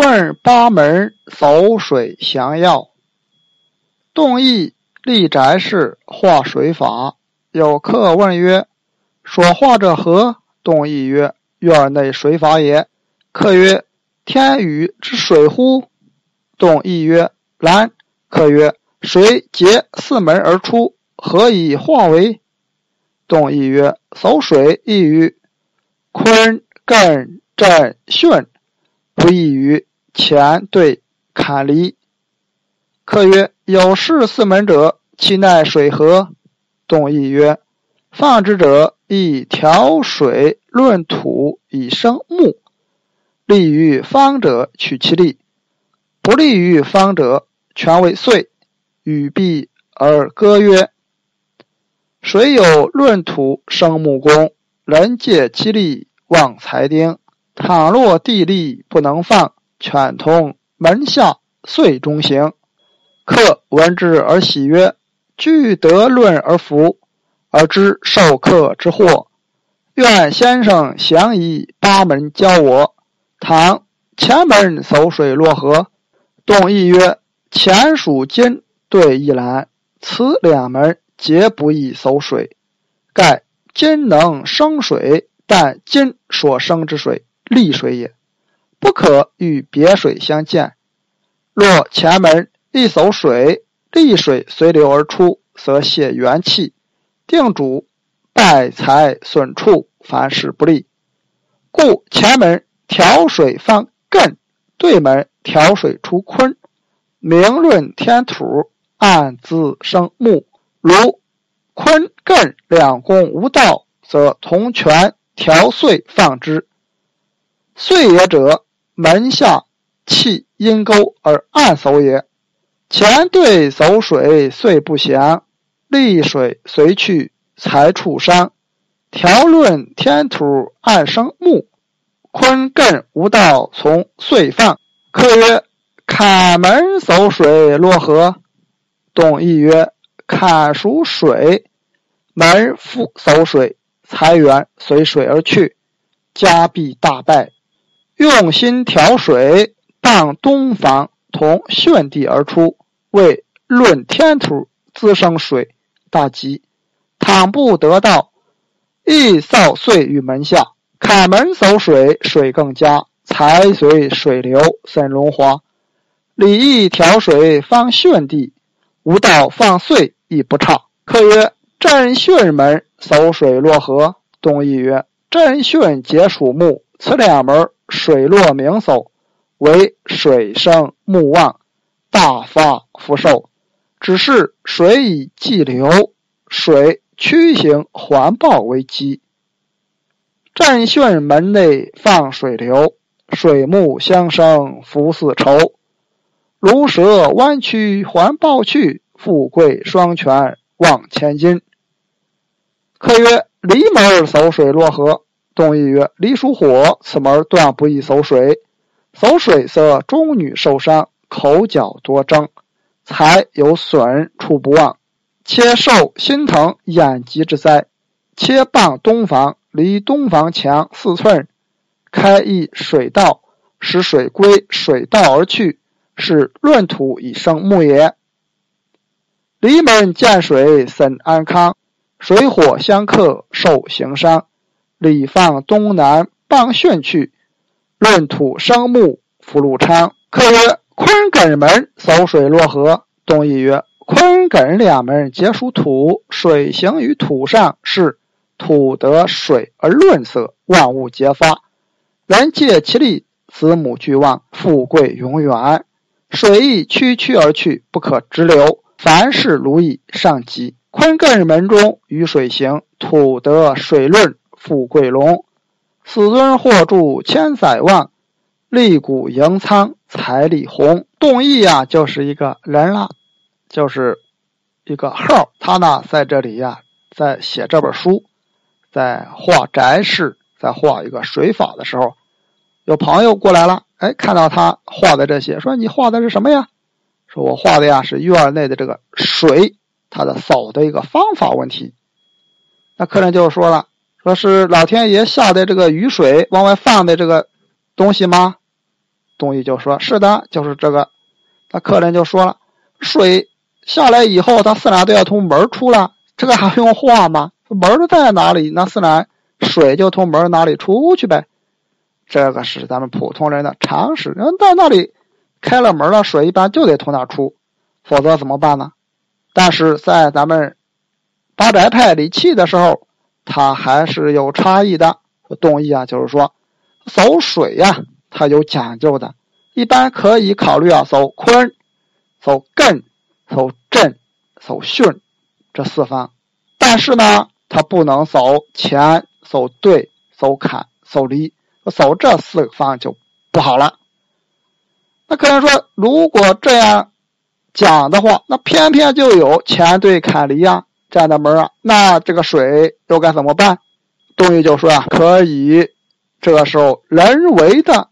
问八门走水详要。动意立宅事画水法。有客问曰：“所画者何？”动意曰：“院内水法也。”客曰：“天雨之水乎？”动意曰：“然。”客曰：“水结四门而出，何以化为？”动意曰：“走水易于坤艮震巽，不易于乾兑坎离。”客曰：“有事四门者，其奈水何？”动议曰：“放之者，以调水论土以生木，利于方者取其利，不利于方者。”全为岁，语毕而歌曰：“水有论土生木工，人借其力旺财丁。倘若地利不能放，犬通门下岁中行。”客闻之而喜曰：“具德论而服，而知受客之祸。愿先生详以八门教我。唐前门走水落河，动议曰。”前属金，对一兰，此两门皆不易守水。盖金能生水，但金所生之水利水也，不可与别水相见。若前门一守水，利水随流而出，则泄元气，定主败财损处，凡事不利。故前门调水放艮，对门调水出坤。明论天土，暗自生木。如坤艮两宫无道，则同权调岁放之。岁也者，门下气阴沟而暗守也。前对守水，岁不祥，利水随去，财处伤。调论天土，暗生木。坤艮无道，从岁放。客曰。坎门守水落河，动议曰：“坎属水，门复守水，财源随水而去，家必大败。用心调水，当东方同巽地而出，为论天土滋生水，大吉。倘不得道，亦扫岁于门下。坎门守水，水更佳，财随水流，生荣华。”礼义调水方巽地，无道放岁亦不差。客曰：震巽门守水落河。东议曰：震巽皆属木，此两门水落明叟，为水生木旺，大发福寿。只是水以济流，水曲行环抱为基。震巽门内放水流，水木相生，福似仇。如蛇弯曲环抱去，富贵双全望千金。客曰：离门走水落河。东议曰：离属火，此门断不宜守水。守水则中女受伤，口角多争，财有损，处不旺，且受心疼眼疾之灾。切傍东房，离东房墙四寸，开一水道，使水归水道而去。是闰土以生木也。离门见水森安康，水火相克受刑伤。礼放东南傍巽去，论土生木福禄昌。客曰：坤艮门守水落河。东议曰：坤艮两门皆属土，水行于土上，是土得水而润色，万物皆发。人借其力，子母俱旺，富贵永远。水亦曲曲而去，不可直流。凡事如意，上吉。坤艮门中，雨水行，土得水润，富贵隆。死尊或住千载旺，立谷盈仓，财力宏。动意呀，就是一个人啦，就是一个号。他呢，在这里呀，在写这本书，在画宅室，在画一个水法的时候，有朋友过来了。哎，看到他画的这些，说你画的是什么呀？说我画的呀是院内的这个水，它的扫的一个方法问题。那客人就说了，说是老天爷下的这个雨水往外放的这个东西吗？东西就说：“是的，就是这个。”那客人就说了：“水下来以后，它自然都要从门出了，这个还用画吗？门在哪里，那自然水就从门哪里出去呗。这个是咱们普通人的常识。人到那里开了门了，水一般就得从那出，否则怎么办呢？但是在咱们八宅派理气的时候，它还是有差异的。动意啊，就是说走水呀，它有讲究的。一般可以考虑啊，走坤、走艮、走震、走巽这四方，但是呢，它不能走乾、走兑、走坎、走离，走这四个方就不好了。那客人说，如果这样讲的话，那偏偏就有乾兑坎离呀样的门啊，那这个水又该怎么办？东医就说啊，可以这个时候人为的。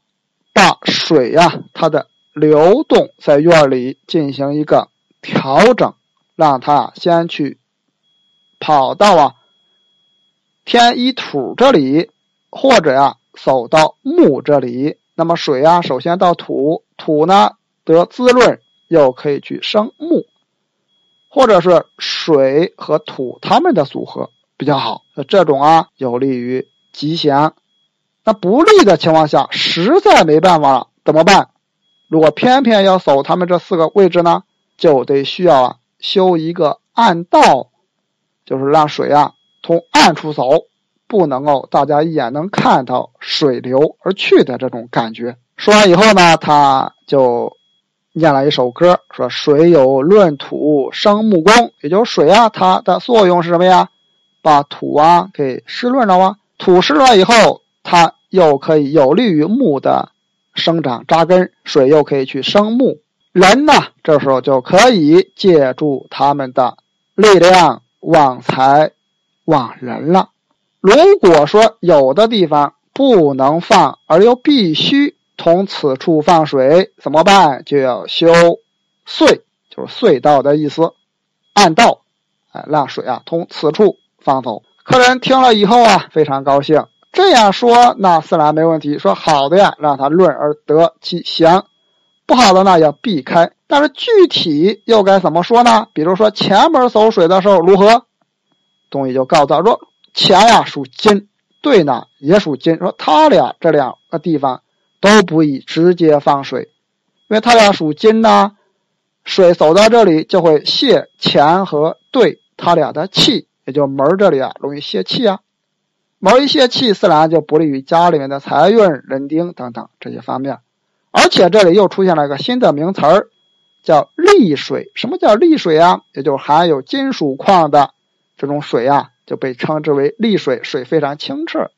把水呀，它的流动在院里进行一个调整，让它先去跑到啊天一土这里，或者呀走到木这里。那么水啊，首先到土，土呢得滋润，又可以去生木，或者是水和土它们的组合比较好。这种啊有利于吉祥。那不利的情况下，实在没办法了，怎么办？如果偏偏要走他们这四个位置呢，就得需要啊修一个暗道，就是让水啊从暗处走，不能够大家一眼能看到水流而去的这种感觉。说完以后呢，他就念了一首歌，说：“水有润土生木工，也就是水啊，它的作用是什么呀？把土啊给湿润了啊，土湿了以后，它。又可以有利于木的生长扎根，水又可以去生木。人呢，这时候就可以借助他们的力量旺财、旺人了。如果说有的地方不能放，而又必须从此处放水，怎么办？就要修隧，就是隧道的意思，暗道，哎，让水啊从此处放走。客人听了以后啊，非常高兴。这样说，那自然没问题。说好的呀，让他论而得其详；不好的呢，要避开。但是具体又该怎么说呢？比如说前门走水的时候如何？东西就告诉他说：前呀属金，对呢也属金。说他俩这两个地方都不宜直接放水，因为他俩属金呐，水走到这里就会泄钱和对他俩的气，也就门这里啊容易泄气啊。某一泄气自然就不利于家里面的财运、人丁等等这些方面，而且这里又出现了一个新的名词儿，叫利水。什么叫利水啊？也就含有金属矿的这种水啊，就被称之为利水，水非常清澈。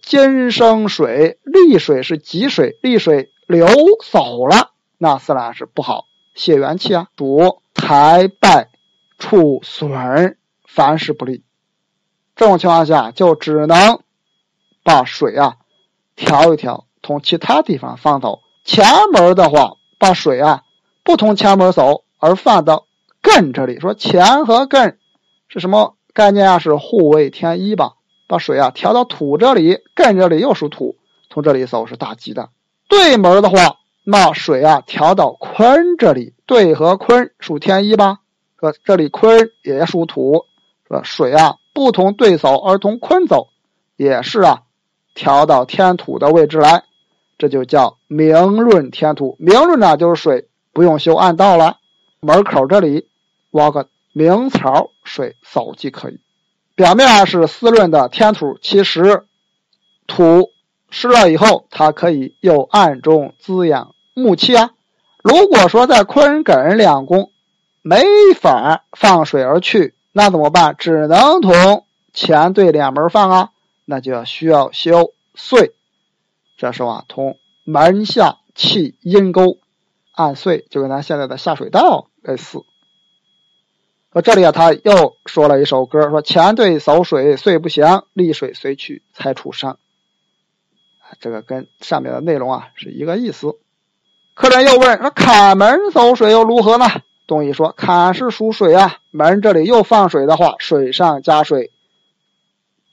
金生水，利水是吉水，利水流走了，那自然是不好，泄元气啊，主财败、处损，凡事不利。这种情况下，就只能把水啊调一调，从其他地方放走。前门的话，把水啊不从前门走，而放到艮这里。说前和艮是什么概念啊？是互为天一吧？把水啊调到土这里，艮这里又属土，从这里走是大吉的。对门的话，那水啊调到坤这里，对和坤属天一吧？说这里坤也属土，说水啊。不同对走而同坤走，也是啊，调到天土的位置来，这就叫明润天土。明润呢，就是水不用修暗道了，门口这里挖个明槽，水走即可以。表面是湿润的天土，其实土湿了以后，它可以又暗中滋养木气啊。如果说在坤艮两宫没法放水而去。那怎么办？只能同前对两门放啊，那就要需要修隧。这时候啊，从门下气阴沟按隧，就跟咱现在的下水道类似。说这里啊，他又说了一首歌，说前对走水隧不祥，利水随去才出伤。这个跟上面的内容啊是一个意思。客人又问说，坎门走水又如何呢？东医说：“坎是属水啊，门这里又放水的话，水上加水，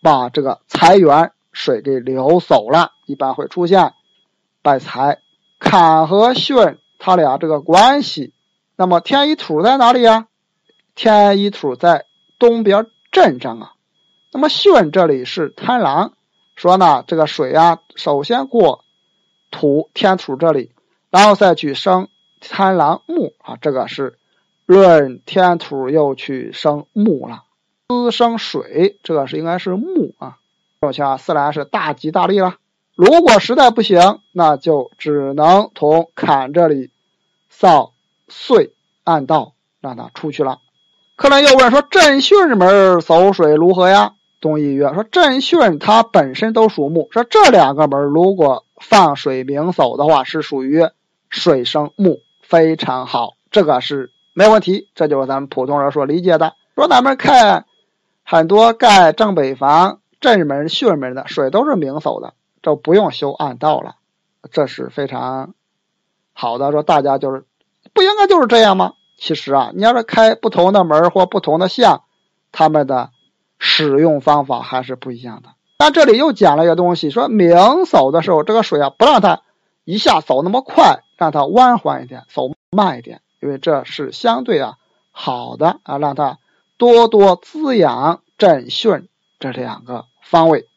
把这个财源水给流走了，一般会出现败财。坎和巽，它俩这个关系，那么天乙土在哪里呀？天一土在东边镇上啊。那么巽这里是贪狼，说呢这个水啊，首先过土天土这里，然后再去生贪狼木啊，这个是论天土又去生木了，滋生水，这个是应该是木啊。这种情况自然是大吉大利了。如果实在不行，那就只能从坎这里扫碎暗道，让他出去了。客人又问说：“镇巽门走水如何呀？”东夷曰：“说镇巽它本身都属木，说这两个门如果放水明走的话，是属于水生木，非常好，这个是没问题。这就是咱们普通人所理解的。说咱们看很多盖正北房正门、巽门的水都是明走的。”就不用修暗道了，这是非常好的。说大家就是不应该就是这样吗？其实啊，你要是开不同的门或不同的巷，他们的使用方法还是不一样的。但这里又讲了一个东西，说明走的时候，这个水啊，不让它一下走那么快，让它弯缓一点，走慢一点，因为这是相对啊好的啊，让它多多滋养正巽这两个方位。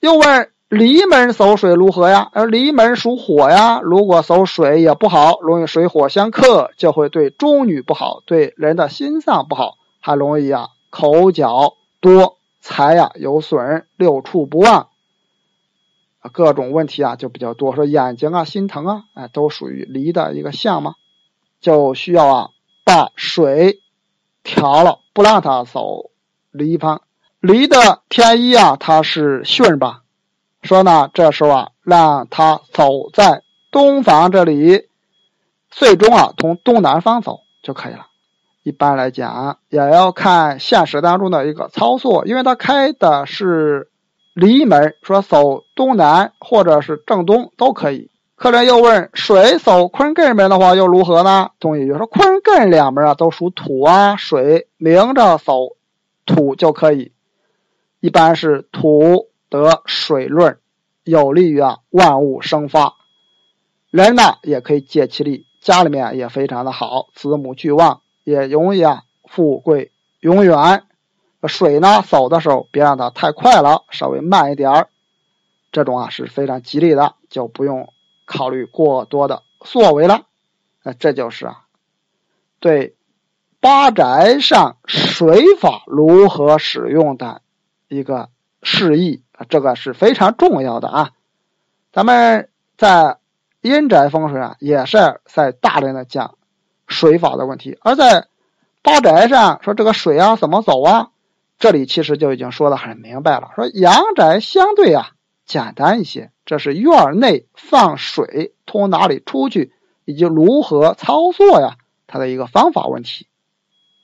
又问。离门走水如何呀？而离门属火呀，如果走水也不好，容易水火相克，就会对中女不好，对人的心脏不好，还容易啊口角多，财呀有损，六畜不旺，各种问题啊就比较多。说眼睛啊心疼啊，哎，都属于离的一个相嘛，就需要啊把水调了，不让它走离方。离的天一啊，它是巽吧？说呢，这时候啊，让他走在东房这里，最终啊，从东南方走就可以了。一般来讲，也要看现实当中的一个操作，因为他开的是离门，说走东南或者是正东都可以。客人又问：水走坤艮门的话又如何呢？东西就说坤艮两门啊都属土啊，水明着走土就可以，一般是土。得水润，有利于啊万物生发。人呢也可以借其力，家里面也非常的好，子母俱旺，也容易啊富贵永远。水呢走的时候别让它太快了，稍微慢一点儿，这种啊是非常吉利的，就不用考虑过多的作为了。那这就是啊对八宅上水法如何使用的一个示意。这个是非常重要的啊！咱们在阴宅风水啊，也是在大量的讲水法的问题。而在八宅上说这个水啊怎么走啊？这里其实就已经说的很明白了。说阳宅相对啊简单一些，这是院内放水通哪里出去，以及如何操作呀，它的一个方法问题。